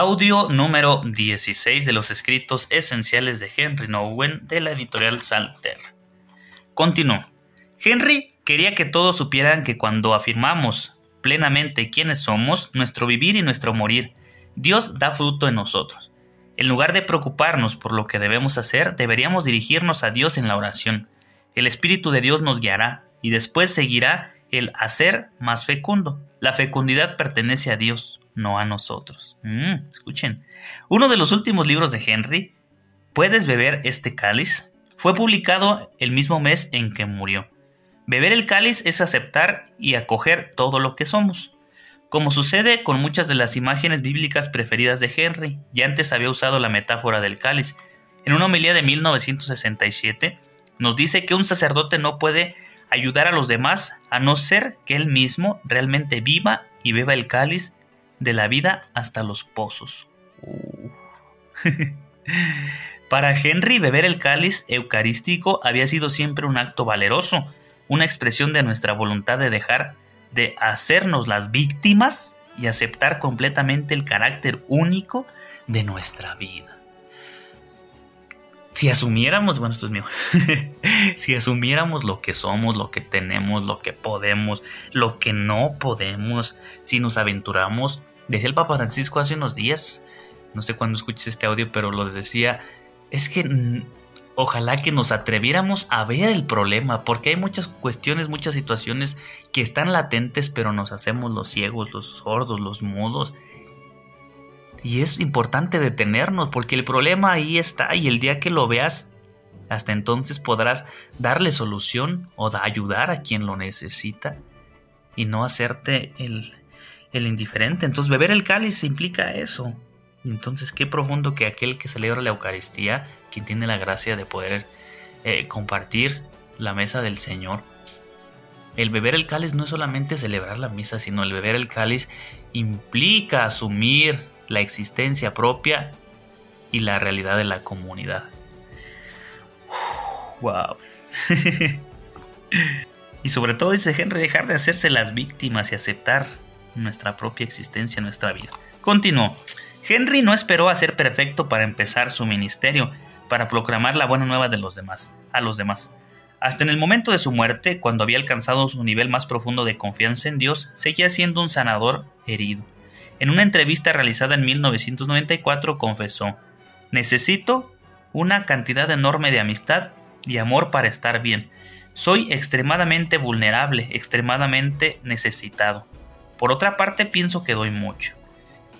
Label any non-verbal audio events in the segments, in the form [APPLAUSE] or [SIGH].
Audio número 16 de los escritos esenciales de Henry Nowen de la editorial Salter. Continuó. Henry quería que todos supieran que cuando afirmamos plenamente quiénes somos, nuestro vivir y nuestro morir, Dios da fruto en nosotros. En lugar de preocuparnos por lo que debemos hacer, deberíamos dirigirnos a Dios en la oración. El Espíritu de Dios nos guiará y después seguirá el hacer más fecundo. La fecundidad pertenece a Dios no a nosotros. Mm, escuchen. Uno de los últimos libros de Henry, ¿Puedes beber este cáliz? Fue publicado el mismo mes en que murió. Beber el cáliz es aceptar y acoger todo lo que somos. Como sucede con muchas de las imágenes bíblicas preferidas de Henry, ya antes había usado la metáfora del cáliz. En una homilía de 1967 nos dice que un sacerdote no puede ayudar a los demás a no ser que él mismo realmente viva y beba el cáliz de la vida hasta los pozos. Uh. Para Henry, beber el cáliz eucarístico había sido siempre un acto valeroso, una expresión de nuestra voluntad de dejar de hacernos las víctimas y aceptar completamente el carácter único de nuestra vida. Si asumiéramos, bueno, esto es mío, [LAUGHS] si asumiéramos lo que somos, lo que tenemos, lo que podemos, lo que no podemos, si nos aventuramos Decía el Papa Francisco hace unos días, no sé cuándo escuches este audio, pero lo decía, es que ojalá que nos atreviéramos a ver el problema, porque hay muchas cuestiones, muchas situaciones que están latentes, pero nos hacemos los ciegos, los sordos, los mudos. Y es importante detenernos, porque el problema ahí está y el día que lo veas, hasta entonces podrás darle solución o ayudar a quien lo necesita y no hacerte el, el indiferente. Entonces beber el cáliz implica eso. Entonces qué profundo que aquel que celebra la Eucaristía, quien tiene la gracia de poder eh, compartir la mesa del Señor, el beber el cáliz no es solamente celebrar la misa, sino el beber el cáliz implica asumir la existencia propia y la realidad de la comunidad. wow. [LAUGHS] y sobre todo dice Henry dejar de hacerse las víctimas y aceptar nuestra propia existencia, nuestra vida. Continuó. Henry no esperó a ser perfecto para empezar su ministerio, para proclamar la buena nueva de los demás, a los demás. Hasta en el momento de su muerte, cuando había alcanzado su nivel más profundo de confianza en Dios, seguía siendo un sanador herido. En una entrevista realizada en 1994 confesó, Necesito una cantidad enorme de amistad y amor para estar bien. Soy extremadamente vulnerable, extremadamente necesitado. Por otra parte, pienso que doy mucho.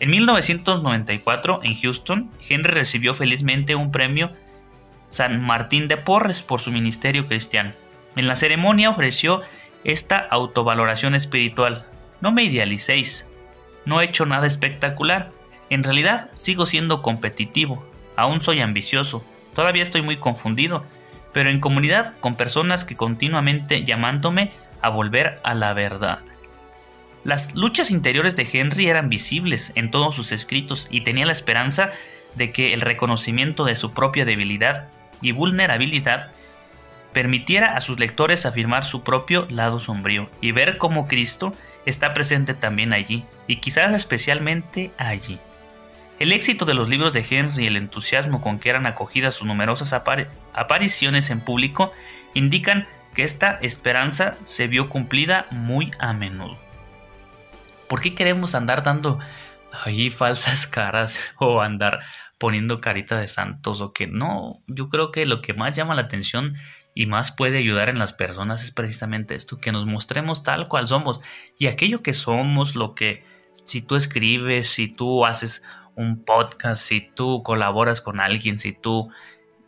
En 1994, en Houston, Henry recibió felizmente un premio San Martín de Porres por su ministerio cristiano. En la ceremonia ofreció esta autovaloración espiritual. No me idealicéis. No he hecho nada espectacular. En realidad sigo siendo competitivo. Aún soy ambicioso. Todavía estoy muy confundido. Pero en comunidad con personas que continuamente llamándome a volver a la verdad. Las luchas interiores de Henry eran visibles en todos sus escritos y tenía la esperanza de que el reconocimiento de su propia debilidad y vulnerabilidad permitiera a sus lectores afirmar su propio lado sombrío y ver cómo Cristo está presente también allí, y quizás especialmente allí. El éxito de los libros de Henry y el entusiasmo con que eran acogidas sus numerosas apariciones en público indican que esta esperanza se vio cumplida muy a menudo. ¿Por qué queremos andar dando ahí falsas [LAUGHS] caras o andar poniendo carita de santos o que no? Yo creo que lo que más llama la atención y más puede ayudar en las personas es precisamente esto, que nos mostremos tal cual somos y aquello que somos, lo que si tú escribes, si tú haces un podcast, si tú colaboras con alguien, si tú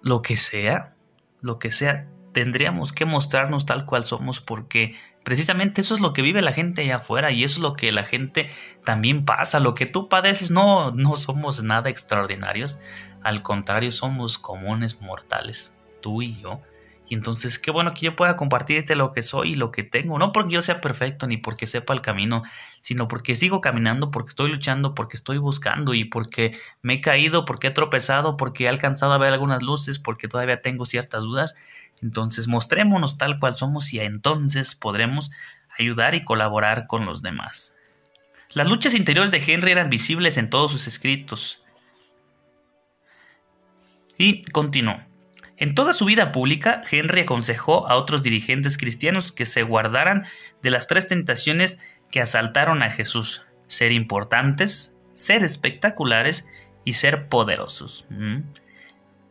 lo que sea, lo que sea, tendríamos que mostrarnos tal cual somos porque Precisamente eso es lo que vive la gente allá afuera y eso es lo que la gente también pasa. Lo que tú padeces no, no somos nada extraordinarios. Al contrario, somos comunes mortales, tú y yo. Y entonces, qué bueno que yo pueda compartirte lo que soy y lo que tengo. No porque yo sea perfecto ni porque sepa el camino, sino porque sigo caminando, porque estoy luchando, porque estoy buscando y porque me he caído, porque he tropezado, porque he alcanzado a ver algunas luces, porque todavía tengo ciertas dudas. Entonces, mostrémonos tal cual somos y entonces podremos ayudar y colaborar con los demás. Las luchas interiores de Henry eran visibles en todos sus escritos. Y continuó. En toda su vida pública, Henry aconsejó a otros dirigentes cristianos que se guardaran de las tres tentaciones que asaltaron a Jesús, ser importantes, ser espectaculares y ser poderosos. ¿Mm?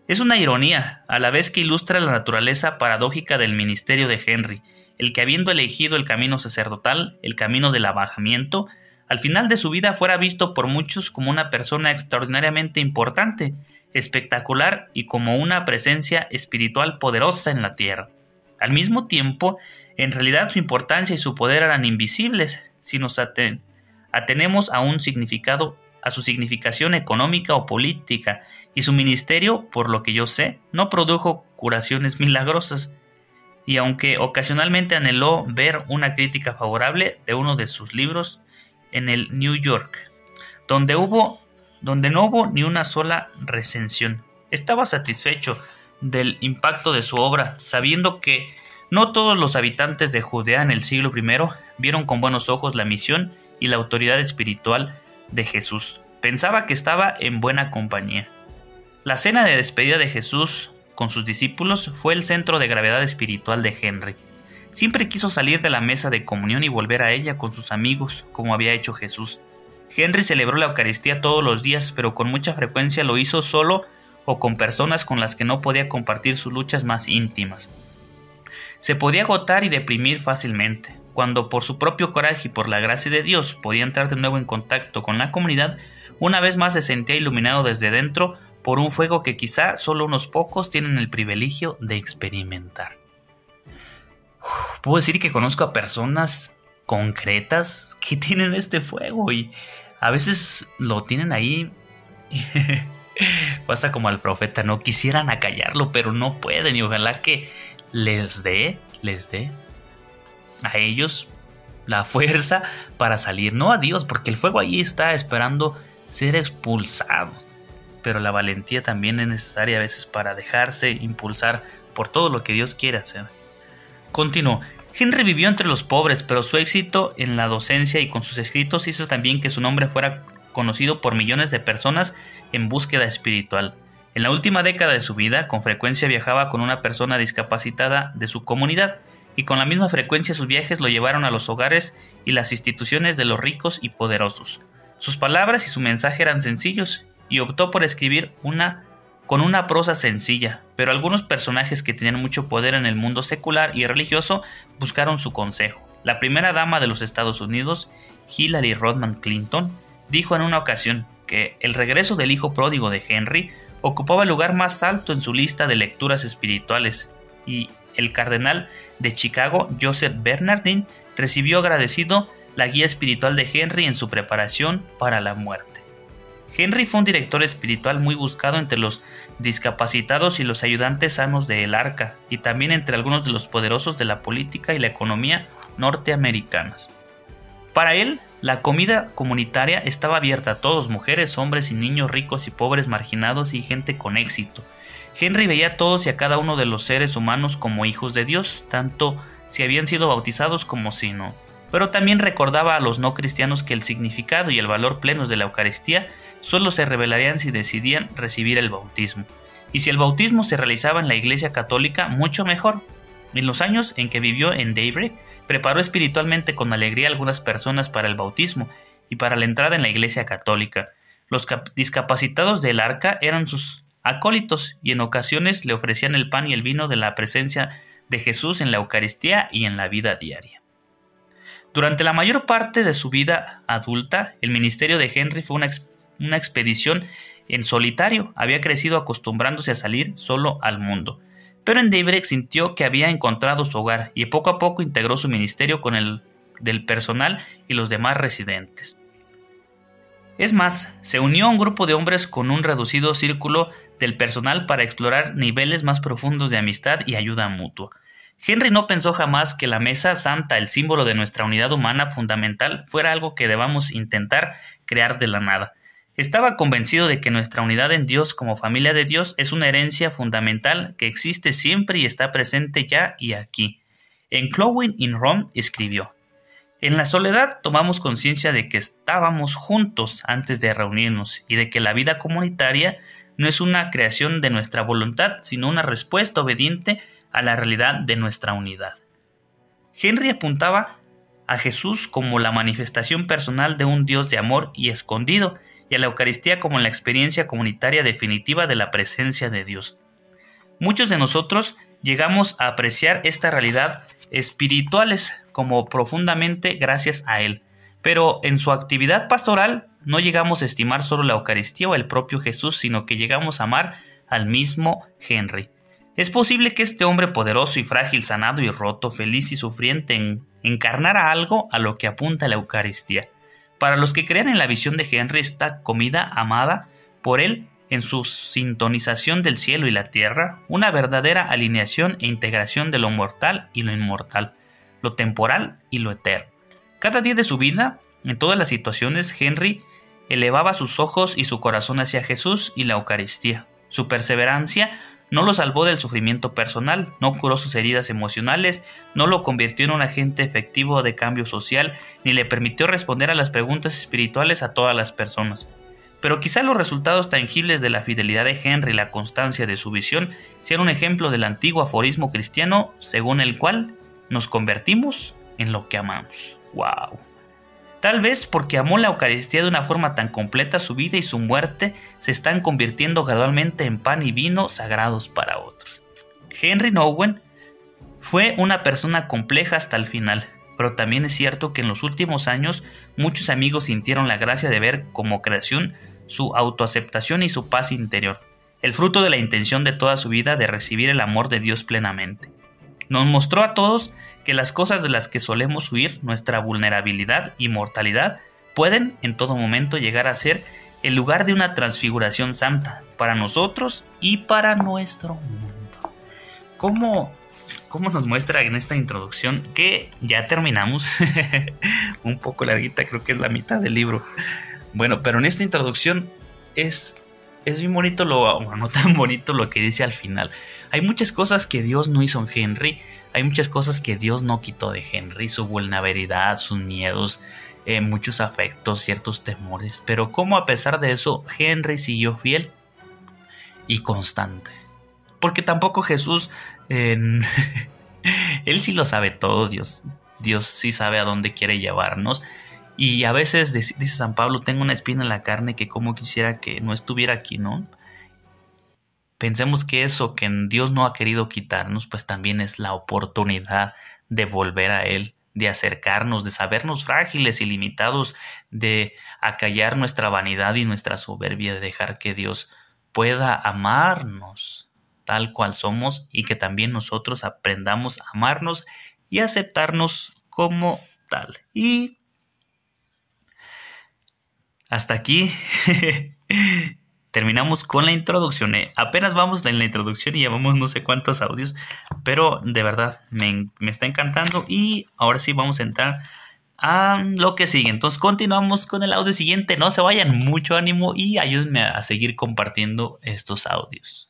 Es una ironía, a la vez que ilustra la naturaleza paradójica del ministerio de Henry, el que habiendo elegido el camino sacerdotal, el camino del abajamiento, al final de su vida fuera visto por muchos como una persona extraordinariamente importante, espectacular y como una presencia espiritual poderosa en la tierra. Al mismo tiempo, en realidad su importancia y su poder eran invisibles si nos atenemos a un significado a su significación económica o política, y su ministerio, por lo que yo sé, no produjo curaciones milagrosas, y aunque ocasionalmente anheló ver una crítica favorable de uno de sus libros en el New York, donde hubo donde no hubo ni una sola recensión. Estaba satisfecho del impacto de su obra, sabiendo que no todos los habitantes de Judea en el siglo I vieron con buenos ojos la misión y la autoridad espiritual de Jesús. Pensaba que estaba en buena compañía. La cena de despedida de Jesús con sus discípulos fue el centro de gravedad espiritual de Henry. Siempre quiso salir de la mesa de comunión y volver a ella con sus amigos, como había hecho Jesús. Henry celebró la Eucaristía todos los días, pero con mucha frecuencia lo hizo solo o con personas con las que no podía compartir sus luchas más íntimas. Se podía agotar y deprimir fácilmente. Cuando por su propio coraje y por la gracia de Dios podía entrar de nuevo en contacto con la comunidad, una vez más se sentía iluminado desde dentro por un fuego que quizá solo unos pocos tienen el privilegio de experimentar. Puedo decir que conozco a personas concretas que [LAUGHS] tienen este fuego y a veces lo tienen ahí. [LAUGHS] Pasa como al profeta, no quisieran acallarlo, pero no pueden y ojalá que les dé, les dé a ellos la [LAUGHS] fuerza para salir, no a Dios, porque el fuego ahí está esperando ser expulsado. Pero la valentía también es necesaria a veces para dejarse impulsar por todo lo que Dios quiere hacer. Continuó. Henry vivió entre los pobres, pero su éxito en la docencia y con sus escritos hizo también que su nombre fuera conocido por millones de personas en búsqueda espiritual. En la última década de su vida, con frecuencia viajaba con una persona discapacitada de su comunidad, y con la misma frecuencia sus viajes lo llevaron a los hogares y las instituciones de los ricos y poderosos. Sus palabras y su mensaje eran sencillos, y optó por escribir una con una prosa sencilla, pero algunos personajes que tenían mucho poder en el mundo secular y religioso buscaron su consejo. La primera dama de los Estados Unidos, Hillary Rodman Clinton, dijo en una ocasión que el regreso del hijo pródigo de Henry ocupaba el lugar más alto en su lista de lecturas espirituales y el cardenal de Chicago, Joseph Bernardin, recibió agradecido la guía espiritual de Henry en su preparación para la muerte. Henry fue un director espiritual muy buscado entre los discapacitados y los ayudantes sanos de El Arca, y también entre algunos de los poderosos de la política y la economía norteamericanas. Para él, la comida comunitaria estaba abierta a todos, mujeres, hombres y niños ricos y pobres, marginados y gente con éxito. Henry veía a todos y a cada uno de los seres humanos como hijos de Dios, tanto si habían sido bautizados como si no. Pero también recordaba a los no cristianos que el significado y el valor plenos de la Eucaristía solo se revelarían si decidían recibir el bautismo. Y si el bautismo se realizaba en la Iglesia Católica, mucho mejor. En los años en que vivió en Daybreak, preparó espiritualmente con alegría a algunas personas para el bautismo y para la entrada en la Iglesia Católica. Los discapacitados del arca eran sus acólitos y en ocasiones le ofrecían el pan y el vino de la presencia de Jesús en la Eucaristía y en la vida diaria. Durante la mayor parte de su vida adulta, el ministerio de Henry fue una una expedición en solitario, había crecido acostumbrándose a salir solo al mundo. pero en Daybreak sintió que había encontrado su hogar y poco a poco integró su ministerio con el del personal y los demás residentes. Es más, se unió a un grupo de hombres con un reducido círculo del personal para explorar niveles más profundos de amistad y ayuda mutua. Henry no pensó jamás que la mesa santa, el símbolo de nuestra unidad humana fundamental, fuera algo que debamos intentar crear de la nada. Estaba convencido de que nuestra unidad en Dios como familia de Dios es una herencia fundamental que existe siempre y está presente ya y aquí. En Clowin in Rome escribió En la soledad tomamos conciencia de que estábamos juntos antes de reunirnos y de que la vida comunitaria no es una creación de nuestra voluntad, sino una respuesta obediente a la realidad de nuestra unidad. Henry apuntaba a Jesús como la manifestación personal de un Dios de amor y escondido, y a la Eucaristía como la experiencia comunitaria definitiva de la presencia de Dios. Muchos de nosotros llegamos a apreciar esta realidad espirituales como profundamente gracias a Él, pero en su actividad pastoral no llegamos a estimar solo la Eucaristía o el propio Jesús, sino que llegamos a amar al mismo Henry. Es posible que este hombre poderoso y frágil, sanado y roto, feliz y sufriente, encarnara algo a lo que apunta la Eucaristía. Para los que crean en la visión de Henry, esta comida amada por él en su sintonización del cielo y la tierra, una verdadera alineación e integración de lo mortal y lo inmortal, lo temporal y lo eterno. Cada día de su vida, en todas las situaciones, Henry elevaba sus ojos y su corazón hacia Jesús y la Eucaristía. Su perseverancia no lo salvó del sufrimiento personal, no curó sus heridas emocionales, no lo convirtió en un agente efectivo de cambio social, ni le permitió responder a las preguntas espirituales a todas las personas. Pero quizá los resultados tangibles de la fidelidad de Henry y la constancia de su visión sean un ejemplo del antiguo aforismo cristiano según el cual nos convertimos en lo que amamos. ¡Wow! Tal vez porque amó la Eucaristía de una forma tan completa, su vida y su muerte se están convirtiendo gradualmente en pan y vino sagrados para otros. Henry Nowen fue una persona compleja hasta el final, pero también es cierto que en los últimos años muchos amigos sintieron la gracia de ver como creación su autoaceptación y su paz interior, el fruto de la intención de toda su vida de recibir el amor de Dios plenamente. Nos mostró a todos que las cosas de las que solemos huir, nuestra vulnerabilidad y mortalidad, pueden en todo momento llegar a ser el lugar de una transfiguración santa para nosotros y para nuestro mundo. ¿Cómo, cómo nos muestra en esta introducción que ya terminamos? [LAUGHS] Un poco larguita, creo que es la mitad del libro. Bueno, pero en esta introducción es, es muy bonito lo, no tan bonito lo que dice al final. Hay muchas cosas que Dios no hizo en Henry, hay muchas cosas que Dios no quitó de Henry, su vulnerabilidad, sus miedos, eh, muchos afectos, ciertos temores, pero como a pesar de eso Henry siguió fiel y constante. Porque tampoco Jesús, [LAUGHS] él sí lo sabe todo, Dios, Dios sí sabe a dónde quiere llevarnos. Y a veces, dice San Pablo, tengo una espina en la carne que como quisiera que no estuviera aquí, ¿no? Pensemos que eso que Dios no ha querido quitarnos, pues también es la oportunidad de volver a Él, de acercarnos, de sabernos frágiles y limitados, de acallar nuestra vanidad y nuestra soberbia, de dejar que Dios pueda amarnos tal cual somos y que también nosotros aprendamos a amarnos y aceptarnos como tal. Y hasta aquí [LAUGHS] terminamos con la introducción. Eh, apenas vamos en la introducción y llevamos no sé cuántos audios, pero de verdad me, me, está encantando y ahora sí vamos a entrar a lo que sigue. Entonces continuamos con el audio siguiente. No se vayan, mucho ánimo y ayúdenme a seguir compartiendo estos audios.